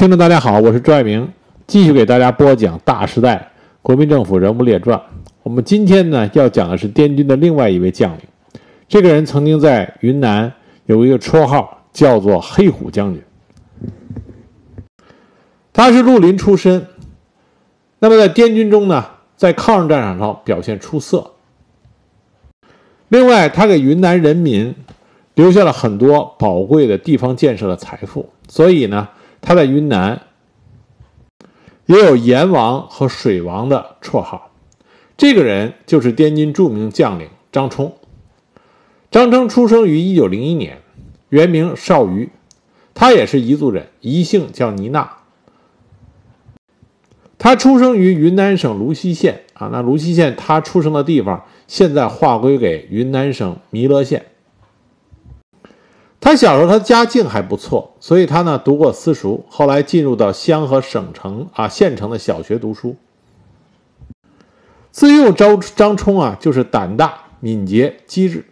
听众大家好，我是朱爱明，继续给大家播讲《大时代：国民政府人物列传》。我们今天呢要讲的是滇军的另外一位将领，这个人曾经在云南有一个绰号，叫做“黑虎将军”。他是绿林出身，那么在滇军中呢，在抗日战场上表现出色。另外，他给云南人民留下了很多宝贵的地方建设的财富，所以呢。他在云南也有“阎王”和“水王”的绰号。这个人就是滇军著名将领张冲。张冲出生于1901年，原名邵瑜，他也是彝族人，彝姓叫尼娜。他出生于云南省泸溪县啊，那泸溪县他出生的地方现在划归给云南省弥勒县。他小时候，他家境还不错，所以他呢读过私塾，后来进入到乡和省城啊县城的小学读书。自幼招张冲啊，就是胆大、敏捷、机智。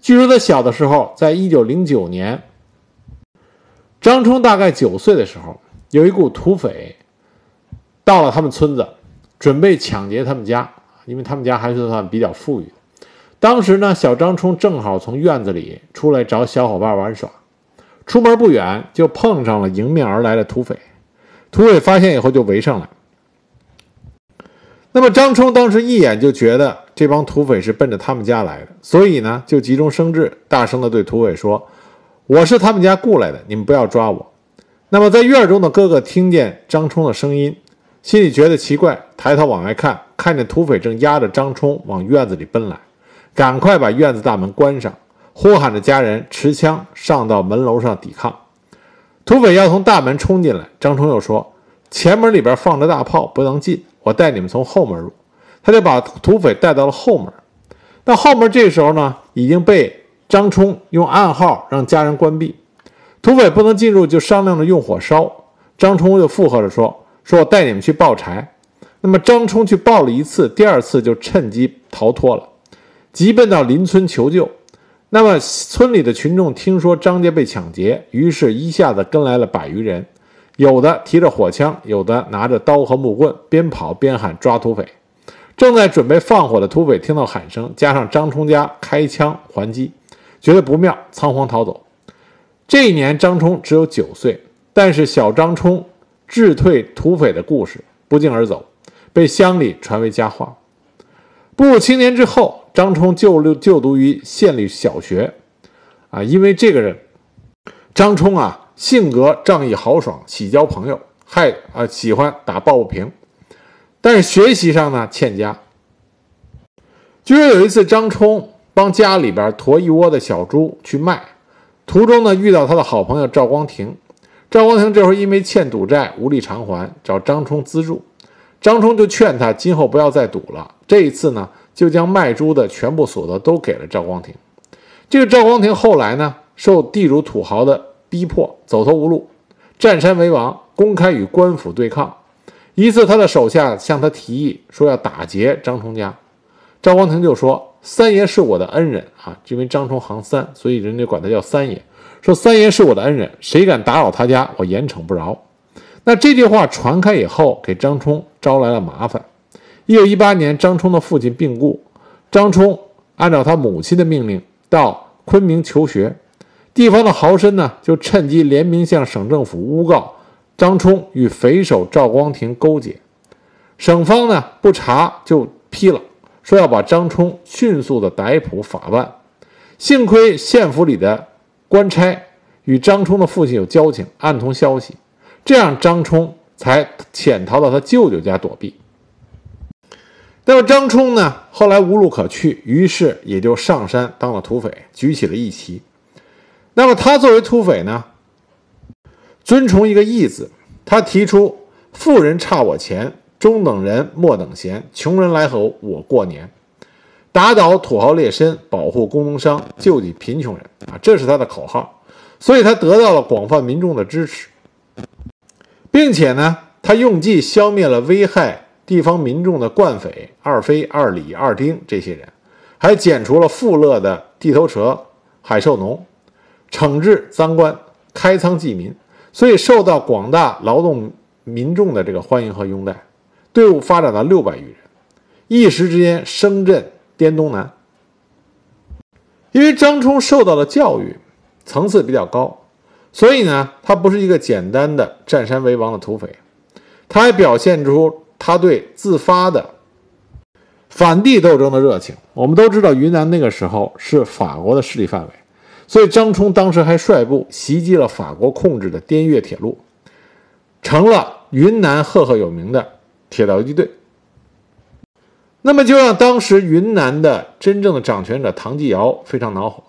据说他小的时候，在一九零九年，张冲大概九岁的时候，有一股土匪到了他们村子，准备抢劫他们家，因为他们家还是算比较富裕。当时呢，小张冲正好从院子里出来找小伙伴玩耍，出门不远就碰上了迎面而来的土匪。土匪发现以后就围上来。那么张冲当时一眼就觉得这帮土匪是奔着他们家来的，所以呢就急中生智，大声的对土匪说：“我是他们家雇来的，你们不要抓我。”那么在院中的哥哥听见张冲的声音，心里觉得奇怪，抬头往外看，看见土匪正压着张冲往院子里奔来。赶快把院子大门关上，呼喊着家人持枪上到门楼上抵抗。土匪要从大门冲进来，张冲又说：“前门里边放着大炮，不能进，我带你们从后门入。”他就把土匪带到了后门。那后门这时候呢，已经被张冲用暗号让家人关闭，土匪不能进入，就商量着用火烧。张冲又附和着说：“说我带你们去抱柴。”那么张冲去抱了一次，第二次就趁机逃脱了。急奔到邻村求救，那么村里的群众听说张家被抢劫，于是一下子跟来了百余人，有的提着火枪，有的拿着刀和木棍，边跑边喊抓土匪。正在准备放火的土匪听到喊声，加上张冲家开枪还击，觉得不妙，仓皇逃走。这一年张冲只有九岁，但是小张冲智退土匪的故事不胫而走，被乡里传为佳话。步入青年之后。张冲就就读于县立小学，啊，因为这个人，张冲啊，性格仗义豪爽，喜交朋友，还啊喜欢打抱不平，但是学习上呢欠佳。据说有一次，张冲帮家里边驮一窝的小猪去卖，途中呢遇到他的好朋友赵光庭，赵光庭这会儿因为欠赌债无力偿还，找张冲资助，张冲就劝他今后不要再赌了。这一次呢。就将卖猪的全部所得都给了赵光庭。这个赵光庭后来呢，受地主土豪的逼迫，走投无路，占山为王，公开与官府对抗。一次，他的手下向他提议说要打劫张冲家，赵光庭就说：“三爷是我的恩人啊，因为张冲行三，所以人家管他叫三爷。说三爷是我的恩人，谁敢打扰他家，我严惩不饶。”那这句话传开以后，给张冲招来了麻烦。一九一八年，张冲的父亲病故，张冲按照他母亲的命令到昆明求学。地方的豪绅呢，就趁机联名向省政府诬告张冲与匪首赵光庭勾结。省方呢不查就批了，说要把张冲迅速的逮捕法办。幸亏县府里的官差与张冲的父亲有交情，暗通消息，这样张冲才潜逃到他舅舅家躲避。那么张冲呢？后来无路可去，于是也就上山当了土匪，举起了义旗。那么他作为土匪呢，尊崇一个义字。他提出：富人差我钱，中等人莫等闲，穷人来吼我过年。打倒土豪劣绅，保护工农商，救济贫穷人啊！这是他的口号。所以他得到了广泛民众的支持，并且呢，他用计消灭了危害。地方民众的惯匪二飞、二李、二丁这些人，还剪除了富乐的地头蛇海兽农，惩治赃官，开仓济民，所以受到广大劳动民众的这个欢迎和拥戴，队伍发展到六百余人，一时之间声震滇东南。因为张冲受到的教育层次比较高，所以呢，他不是一个简单的占山为王的土匪，他还表现出他对自发的反帝斗争的热情。我们都知道，云南那个时候是法国的势力范围。所以，张冲当时还率部袭击了法国控制的滇越铁路，成了云南赫赫有名的铁道游击队。那么，就让当时云南的真正的掌权者唐继尧非常恼火。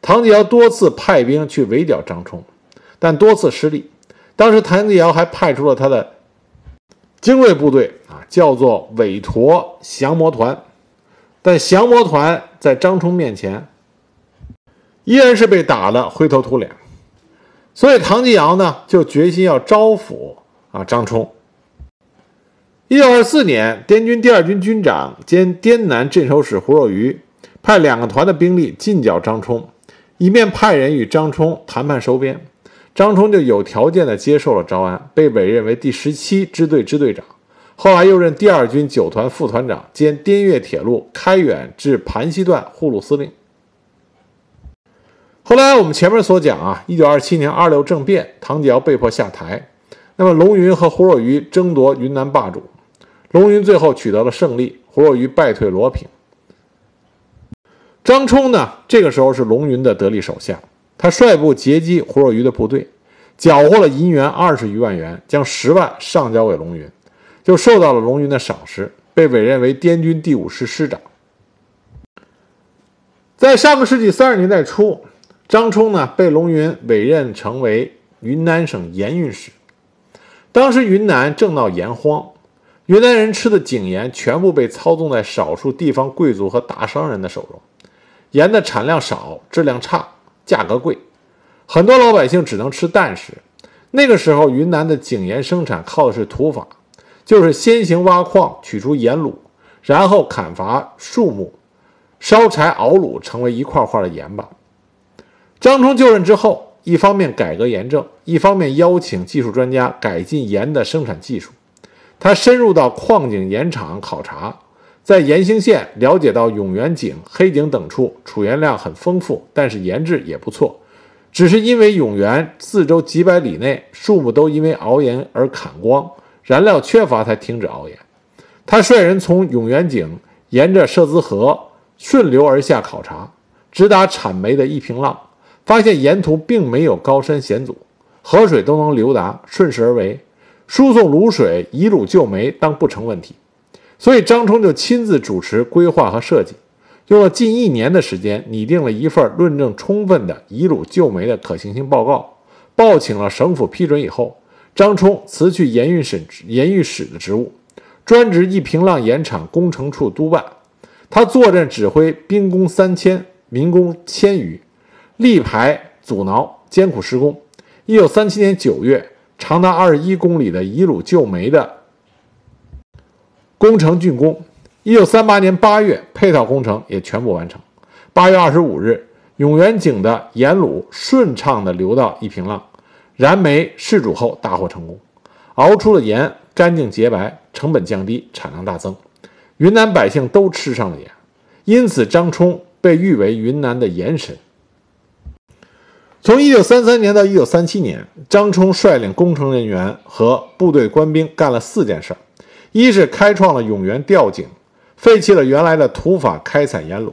唐继尧多次派兵去围剿张冲，但多次失利。当时，唐继尧还派出了他的精锐部队啊，叫做韦陀降魔团，但降魔团在张冲面前。依然是被打得灰头土脸，所以唐继尧呢就决心要招抚啊张冲。一九二四年，滇军第二军军长兼滇南镇守使胡若愚派两个团的兵力进剿张冲，一面派人与张冲谈判收编，张冲就有条件的接受了招安，被委任为第十七支队支队长，后来又任第二军九团副团长兼滇越铁路开远至盘溪段护路司令。后来我们前面所讲啊，一九二七年二六政变，唐继尧被迫下台，那么龙云和胡若愚争夺云南霸主，龙云最后取得了胜利，胡若愚败退罗平。张冲呢，这个时候是龙云的得力手下，他率部截击胡若愚的部队，缴获了银元二十余万元，将十万上交给龙云，就受到了龙云的赏识，被委任为滇军第五师师长。在上个世纪三十年代初。张冲呢，被龙云委任成为云南省盐运使。当时云南正闹盐荒，云南人吃的井盐全部被操纵在少数地方贵族和大商人的手中，盐的产量少，质量差，价格贵，很多老百姓只能吃淡食。那个时候，云南的井盐生产靠的是土法，就是先行挖矿，取出盐卤，然后砍伐树木，烧柴熬卤，成为一块块的盐巴。张冲就任之后，一方面改革盐政，一方面邀请技术专家改进盐的生产技术。他深入到矿井、盐场考察，在延兴县了解到永元井、黑井等处储盐量很丰富，但是盐质也不错。只是因为永元四周几百里内树木都因为熬盐而砍光，燃料缺乏，才停止熬盐。他率人从永元井沿着社子河顺流而下考察，直达产煤的一平浪。发现沿途并没有高山险阻，河水都能流达，顺势而为，输送卤水、以卤救煤当不成问题。所以张冲就亲自主持规划和设计，用了近一年的时间，拟定了一份论证充分的以卤救煤的可行性报告，报请了省府批准以后，张冲辞去盐运使盐运使的职务，专职一平浪盐场工程处督办。他坐镇指挥兵工三千，民工千余。力排阻挠，艰苦施工。一九三七年九月，长达二十一公里的以卤救煤的工程竣工。一九三八年八月，配套工程也全部完成。八月二十五日，永元井的盐卤顺畅地流到一平浪，燃煤试煮后大获成功，熬出的盐干净洁白，成本降低，产量大增。云南百姓都吃上了盐，因此张冲被誉为云南的盐神。从一九三三年到一九三七年，张冲率领工程人员和部队官兵干了四件事儿：一是开创了永元吊井，废弃了原来的土法开采盐卤，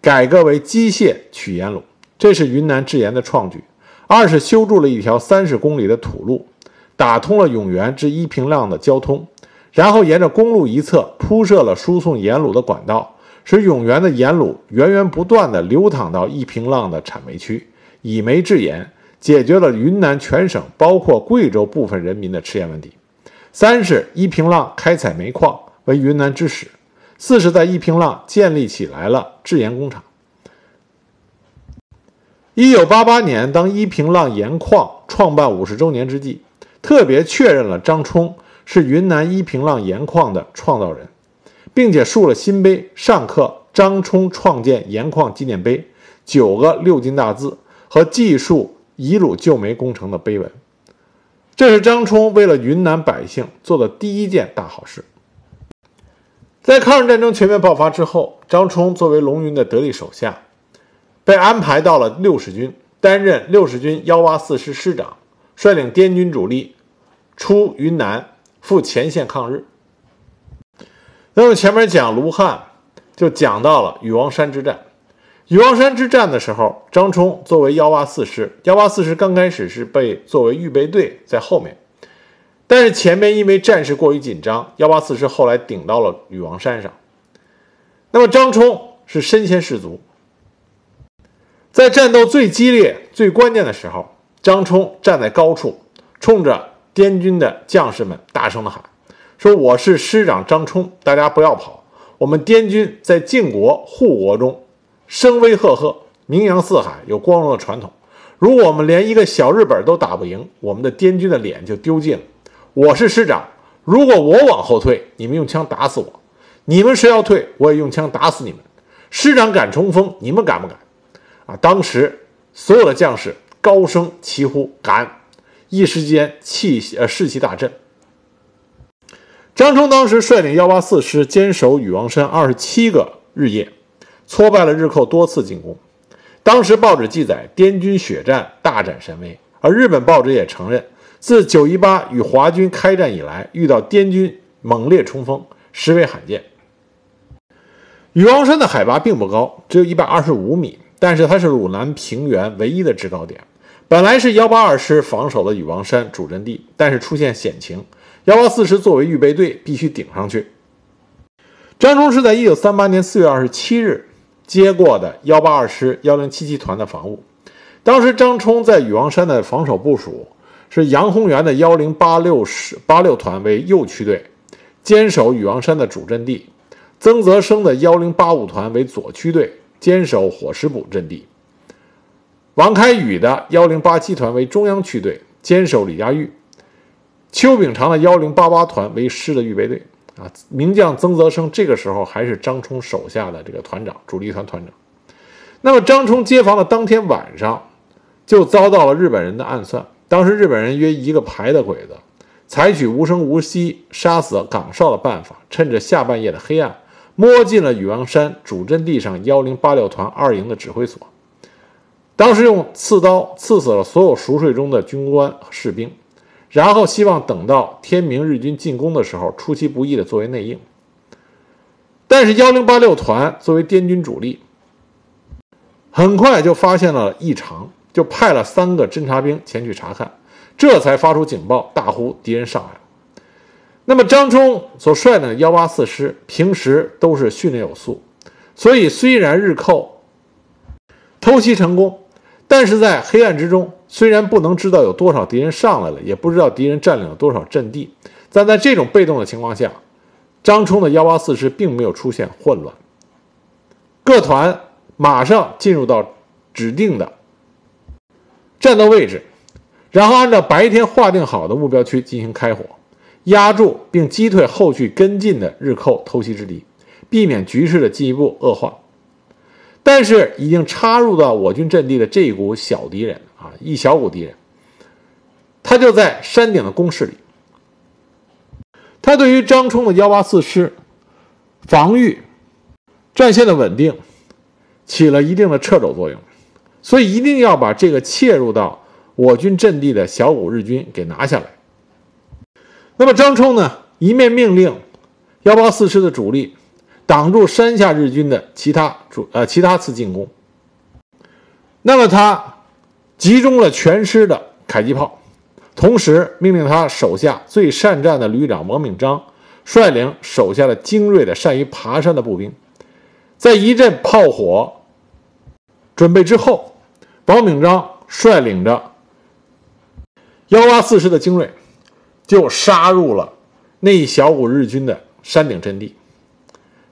改革为机械取盐卤，这是云南制盐的创举；二是修筑了一条三十公里的土路，打通了永元至一平浪的交通，然后沿着公路一侧铺设了输送盐卤的管道，使永元的盐卤源源不断地流淌到一平浪的产煤区。以煤制盐，解决了云南全省，包括贵州部分人民的吃盐问题。三是一平浪开采煤矿为云南之始。四是，在一平浪建立起来了制盐工厂。一九八八年，当一平浪盐矿创办五十周年之际，特别确认了张冲是云南一平浪盐矿的创造人，并且竖了新碑，上刻“张冲创建盐矿纪念碑”九个六金大字。和技术以鲁救煤工程的碑文，这是张冲为了云南百姓做的第一件大好事。在抗日战争全面爆发之后，张冲作为龙云的得力手下，被安排到了六十军，担任六十军幺八四师师长，率领滇军主力出云南赴前线抗日。那么前面讲卢汉，就讲到了禹王山之战。禹王山之战的时候，张冲作为幺八四师，幺八四师刚开始是被作为预备队在后面，但是前面因为战事过于紧张，幺八四师后来顶到了禹王山上。那么张冲是身先士卒，在战斗最激烈、最关键的时候，张冲站在高处，冲着滇军的将士们大声的喊：“说我是师长张冲，大家不要跑，我们滇军在晋国、护国中。”声威赫赫，名扬四海，有光荣的传统。如果我们连一个小日本都打不赢，我们的滇军的脸就丢尽了。我是师长，如果我往后退，你们用枪打死我；你们谁要退，我也用枪打死你们。师长敢冲锋，你们敢不敢？啊！当时所有的将士高声齐呼：“敢！”一时间气呃士气大振。张冲当时率领幺八四师坚守禹王山二十七个日夜。挫败了日寇多次进攻。当时报纸记载，滇军血战大展神威，而日本报纸也承认，自九一八与华军开战以来，遇到滇军猛烈冲锋，实为罕见。禹王山的海拔并不高，只有一百二十五米，但是它是鲁南平原唯一的制高点。本来是幺八二师防守的禹王山主阵地，但是出现险情，幺八四师作为预备队，必须顶上去。张冲是在一九三八年四月二十七日。接过的幺八二师幺零七七团的防务，当时张冲在禹王山的防守部署是杨宏元的幺零八六师八六团为右区队，坚守禹王山的主阵地；曾泽生的幺零八五团为左区队，坚守火石堡阵地；王开宇的幺零八七团为中央区队，坚守李家峪；邱炳长的幺零八八团为师的预备队。啊，名将曾泽生这个时候还是张冲手下的这个团长，主力团团长。那么张冲接防的当天晚上，就遭到了日本人的暗算。当时日本人约一个排的鬼子，采取无声无息杀死岗哨的办法，趁着下半夜的黑暗，摸进了禹王山主阵地上幺零八六团二营的指挥所。当时用刺刀刺死了所有熟睡中的军官和士兵。然后希望等到天明，日军进攻的时候，出其不意的作为内应。但是幺零八六团作为滇军主力，很快就发现了异常，就派了三个侦察兵前去查看，这才发出警报，大呼敌人上来了。那么张冲所率领的幺八四师平时都是训练有素，所以虽然日寇偷袭成功，但是在黑暗之中。虽然不能知道有多少敌人上来了，也不知道敌人占领了多少阵地，但在这种被动的情况下，张冲的幺八四师并没有出现混乱，各团马上进入到指定的战斗位置，然后按照白天划定好的目标区进行开火，压住并击退后续跟进的日寇偷袭之敌，避免局势的进一步恶化。但是，已经插入到我军阵地的这一股小敌人。啊，一小股敌人，他就在山顶的工事里。他对于张冲的幺八四师防御战线的稳定起了一定的掣肘作用，所以一定要把这个切入到我军阵地的小股日军给拿下来。那么张冲呢，一面命令幺八四师的主力挡住山下日军的其他主呃其他次进攻，那么他。集中了全师的迫击炮，同时命令他手下最善战的旅长王敏章率领手下的精锐的、善于爬山的步兵，在一阵炮火准备之后，王敏章率领着幺八四师的精锐，就杀入了那一小股日军的山顶阵地，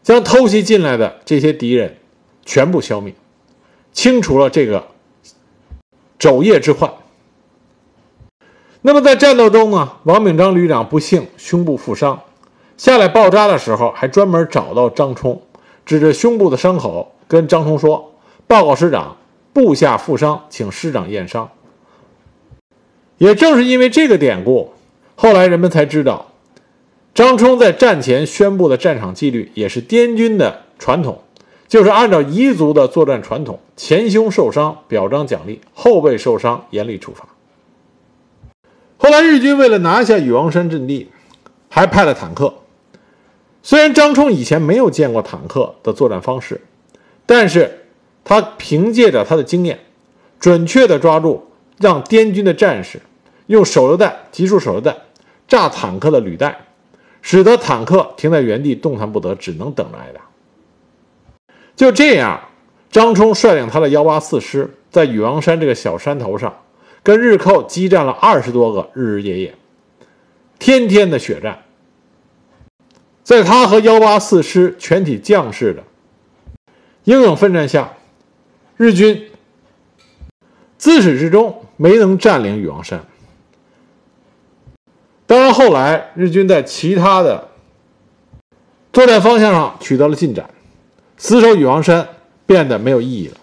将偷袭进来的这些敌人全部消灭，清除了这个。昼夜之患。那么在战斗中呢，王炳章旅长不幸胸部负伤，下来包扎的时候，还专门找到张冲，指着胸部的伤口跟张冲说：“报告师长，部下负伤，请师长验伤。”也正是因为这个典故，后来人们才知道，张冲在战前宣布的战场纪律也是滇军的传统，就是按照彝族的作战传统，前胸受伤表彰奖励，后背受伤严厉处罚。后来日军为了拿下禹王山阵地，还派了坦克。虽然张冲以前没有见过坦克的作战方式，但是他凭借着他的经验，准确地抓住让滇军的战士用手榴弹、集束手榴弹炸坦克的履带，使得坦克停在原地动弹不得，只能等着挨打。就这样，张冲率领他的幺八四师在禹王山这个小山头上。跟日寇激战了二十多个日日夜夜，天天的血战。在他和幺八四师全体将士的英勇奋战下，日军自始至终没能占领禹王山。当然，后来日军在其他的作战方向上取得了进展，死守禹王山变得没有意义了。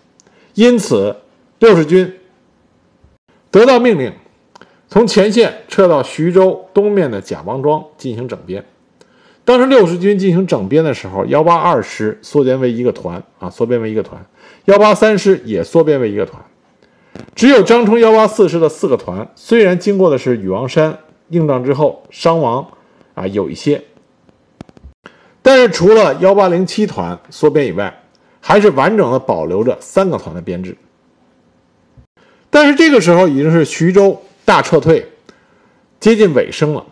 因此，六十军。得到命令，从前线撤到徐州东面的贾王庄进行整编。当时六十军进行整编的时候，幺八二师缩编为一个团啊，缩编为一个团；幺八三师也缩编为一个团。只有张冲幺八四师的四个团，虽然经过的是禹王山硬仗之后，伤亡啊有一些，但是除了幺八零七团缩编以外，还是完整的保留着三个团的编制。但是这个时候已经是徐州大撤退接近尾声了。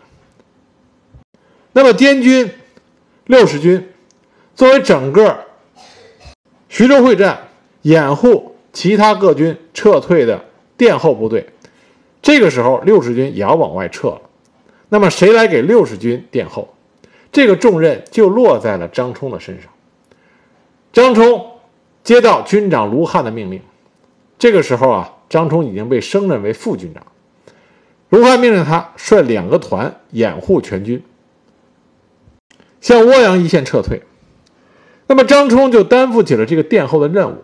那么滇军六十军作为整个徐州会战掩护其他各军撤退的殿后部队，这个时候六十军也要往外撤了。那么谁来给六十军殿后？这个重任就落在了张冲的身上。张冲接到军长卢汉的命令，这个时候啊。张冲已经被升任为副军长，卢汉命令他率两个团掩护全军向涡阳一线撤退。那么张冲就担负起了这个殿后的任务。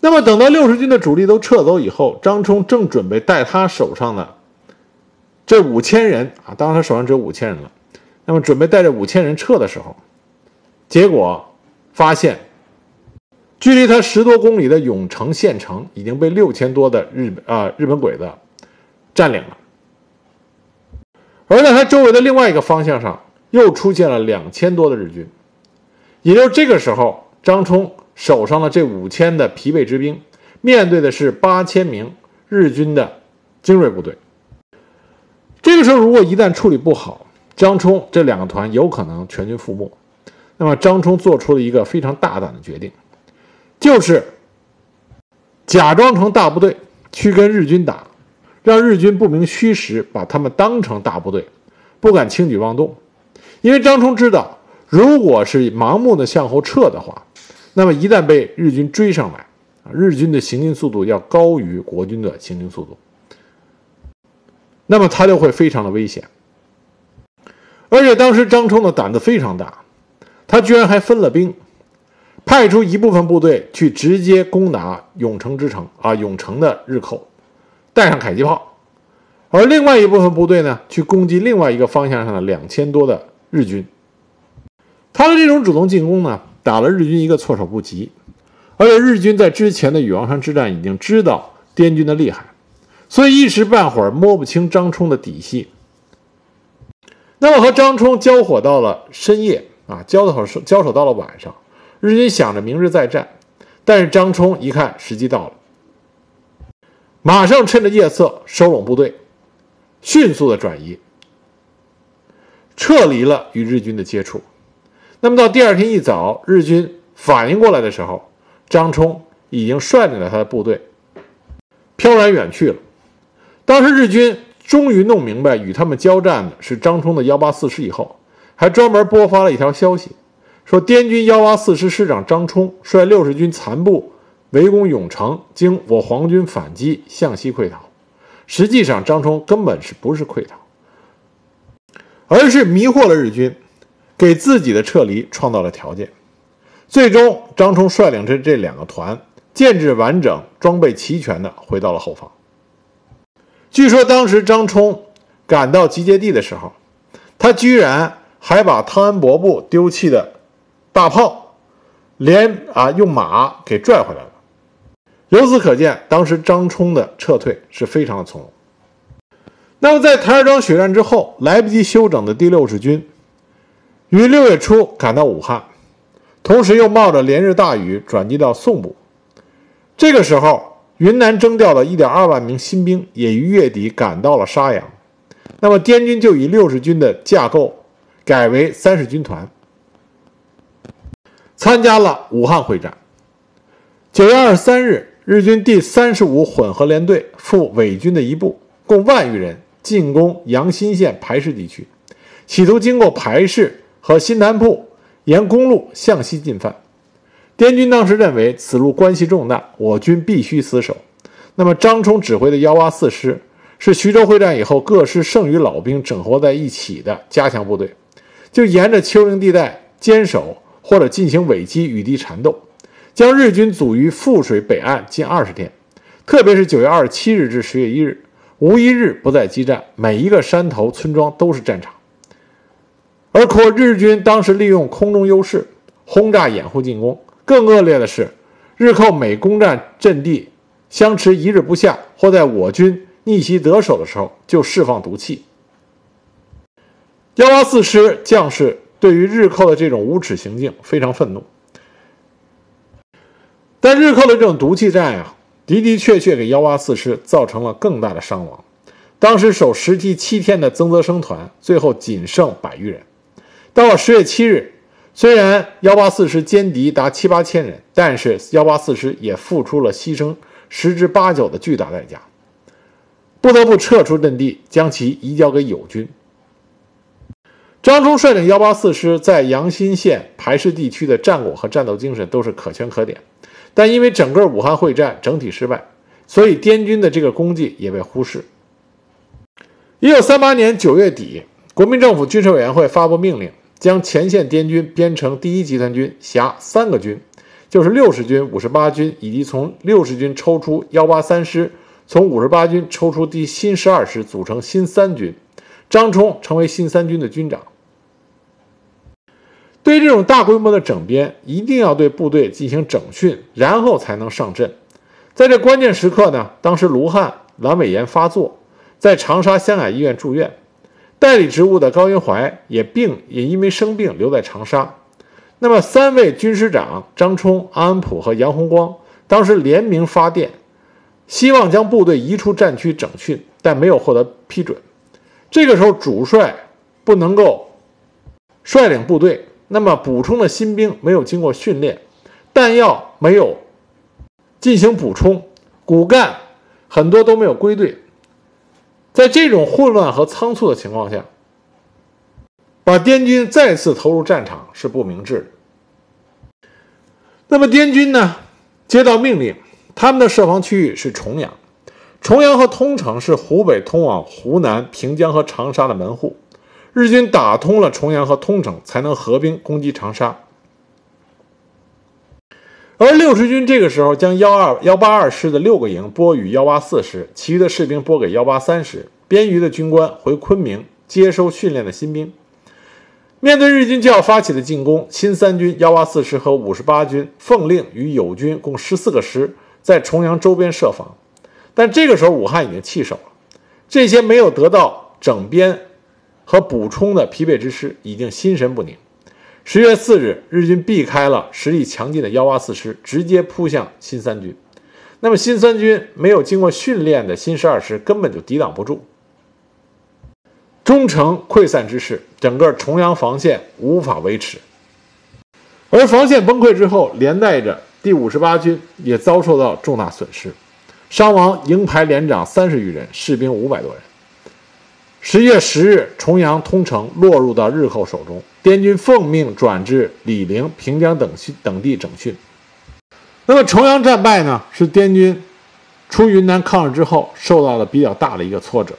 那么等到六十军的主力都撤走以后，张冲正准备带他手上的这五千人啊，当然他手上只有五千人了。那么准备带着五千人撤的时候，结果发现。距离他十多公里的永城县城已经被六千多的日本啊日本鬼子占领了，而在他周围的另外一个方向上又出现了两千多的日军，也就是这个时候，张冲手上的这五千的疲惫之兵，面对的是八千名日军的精锐部队。这个时候，如果一旦处理不好，张冲这两个团有可能全军覆没。那么，张冲做出了一个非常大胆的决定。就是假装成大部队去跟日军打，让日军不明虚实，把他们当成大部队，不敢轻举妄动。因为张冲知道，如果是盲目的向后撤的话，那么一旦被日军追上来，日军的行进速度要高于国军的行进速度，那么他就会非常的危险。而且当时张冲的胆子非常大，他居然还分了兵。派出一部分部队去直接攻打永城之城啊，永城的日寇，带上迫击炮；而另外一部分部队呢，去攻击另外一个方向上的两千多的日军。他的这种主动进攻呢，打了日军一个措手不及。而且日军在之前的禹王山之战已经知道滇军的厉害，所以一时半会儿摸不清张冲的底细。那么和张冲交火到了深夜啊，交手交手到了晚上。日军想着明日再战，但是张冲一看时机到了，马上趁着夜色收拢部队，迅速的转移，撤离了与日军的接触。那么到第二天一早，日军反应过来的时候，张冲已经率领了他的部队飘然远去了。当时日军终于弄明白与他们交战的是张冲的幺八四师以后，还专门播发了一条消息。说滇军幺八四师师长张冲率六十军残部围攻永城，经我皇军反击，向西溃逃。实际上，张冲根本是不是溃逃，而是迷惑了日军，给自己的撤离创造了条件。最终，张冲率领着这两个团，建制完整、装备齐全的回到了后方。据说当时张冲赶到集结地的时候，他居然还把汤恩伯部丢弃的大炮，连啊用马给拽回来了。由此可见，当时张冲的撤退是非常的从容。那么，在台儿庄血战之后，来不及休整的第六十军于六月初赶到武汉，同时又冒着连日大雨转机到宋部。这个时候，云南征调的1.2万名新兵也于月底赶到了沙洋。那么，滇军就以六十军的架构改为三十军团，参加了武汉会战。九月二十三日，日军第三十五混合联队赴伪军的一部，共万余人。进攻阳新县排市地区，企图经过排市和新潭铺，沿公路向西进犯。滇军当时认为此路关系重大，我军必须死守。那么张冲指挥的幺八四师是徐州会战以后各师剩余老兵整合在一起的加强部队，就沿着丘陵地带坚守或者进行尾击与敌缠斗，将日军阻于富水北岸近二十天，特别是九月二十七日至十月一日。无一日不在激战，每一个山头村庄都是战场。而可日军当时利用空中优势轰炸掩护进攻，更恶劣的是，日寇每攻占阵地，相持一日不下，或在我军逆袭得手的时候，就释放毒气。幺八四师将士对于日寇的这种无耻行径非常愤怒，但日寇的这种毒气战呀。的的确确给幺八四师造成了更大的伤亡。当时守十梯七天的曾泽生团，最后仅剩百余人。到了十月七日，虽然幺八四师歼敌达七八千人，但是幺八四师也付出了牺牲十之八九的巨大代价，不得不撤出阵地，将其移交给友军。张冲率领幺八四师在阳新县排市地区的战果和战斗精神都是可圈可点。但因为整个武汉会战整体失败，所以滇军的这个功绩也被忽视。一九三八年九月底，国民政府军事委员会发布命令，将前线滇军编成第一集团军，辖三个军，就是六十军、五十八军，以及从六十军抽出幺八三师，从五十八军抽出第新十二师，组成新三军。张冲成为新三军的军长。对于这种大规模的整编，一定要对部队进行整训，然后才能上阵。在这关键时刻呢，当时卢汉阑尾炎发作，在长沙湘雅医院住院，代理职务的高云怀也病，也因为生病留在长沙。那么，三位军师长张冲、安普和杨洪光当时联名发电，希望将部队移出战区整训，但没有获得批准。这个时候，主帅不能够率领部队。那么补充的新兵没有经过训练，弹药没有进行补充，骨干很多都没有归队，在这种混乱和仓促的情况下，把滇军再次投入战场是不明智的。那么滇军呢，接到命令，他们的设防区域是重阳，重阳和通城是湖北通往湖南平江和长沙的门户。日军打通了重阳和通城，才能合兵攻击长沙。而六十军这个时候将幺二幺八二师的六个营拨与幺八四师，其余的士兵拨给幺八三师，边余的军官回昆明接收训练的新兵。面对日军就要发起的进攻，新三军幺八四师和五十八军奉令与友军共十四个师在重阳周边设防。但这个时候武汉已经弃守了，这些没有得到整编。和补充的疲惫之师已经心神不宁。十月四日，日军避开了实力强劲的幺八四师，直接扑向新三军。那么新三军没有经过训练的新十二师根本就抵挡不住，终成溃散之势，整个重阳防线无法维持。而防线崩溃之后，连带着第五十八军也遭受到重大损失，伤亡营排连长三十余人，士兵五百多人。十一月十日，重阳、通城落入到日寇手中，滇军奉命转至醴陵、平江等区等地整训。那么重阳战败呢，是滇军出云南抗日之后受到的比较大的一个挫折。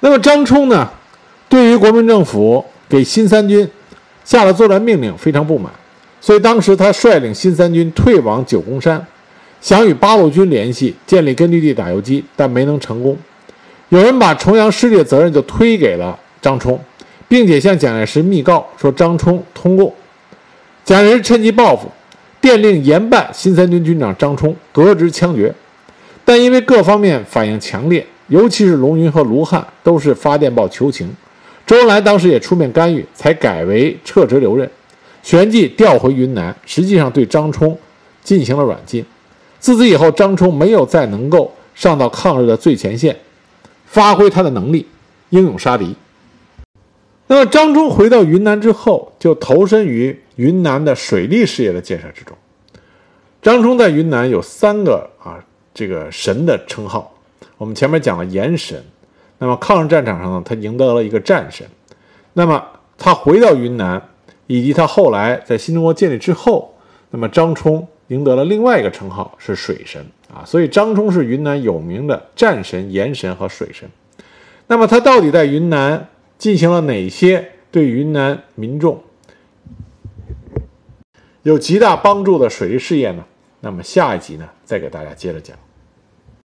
那么张冲呢，对于国民政府给新三军下了作战命令非常不满，所以当时他率领新三军退往九宫山，想与八路军联系，建立根据地打游击，但没能成功。有人把重阳失利的责任就推给了张冲，并且向蒋介石密告说张冲通共。蒋介石趁机报复，电令严办新三军军长张冲革职枪决。但因为各方面反应强烈，尤其是龙云和卢汉都是发电报求情，周恩来当时也出面干预，才改为撤职留任，旋即调回云南，实际上对张冲进行了软禁。自此以后，张冲没有再能够上到抗日的最前线。发挥他的能力，英勇杀敌。那么，张冲回到云南之后，就投身于云南的水利事业的建设之中。张冲在云南有三个啊，这个神的称号。我们前面讲了盐神，那么抗日战场上呢，他赢得了一个战神。那么他回到云南，以及他后来在新中国建立之后，那么张冲赢得了另外一个称号是水神。啊，所以张冲是云南有名的战神、盐神和水神。那么他到底在云南进行了哪些对云南民众有极大帮助的水利事业呢？那么下一集呢，再给大家接着讲。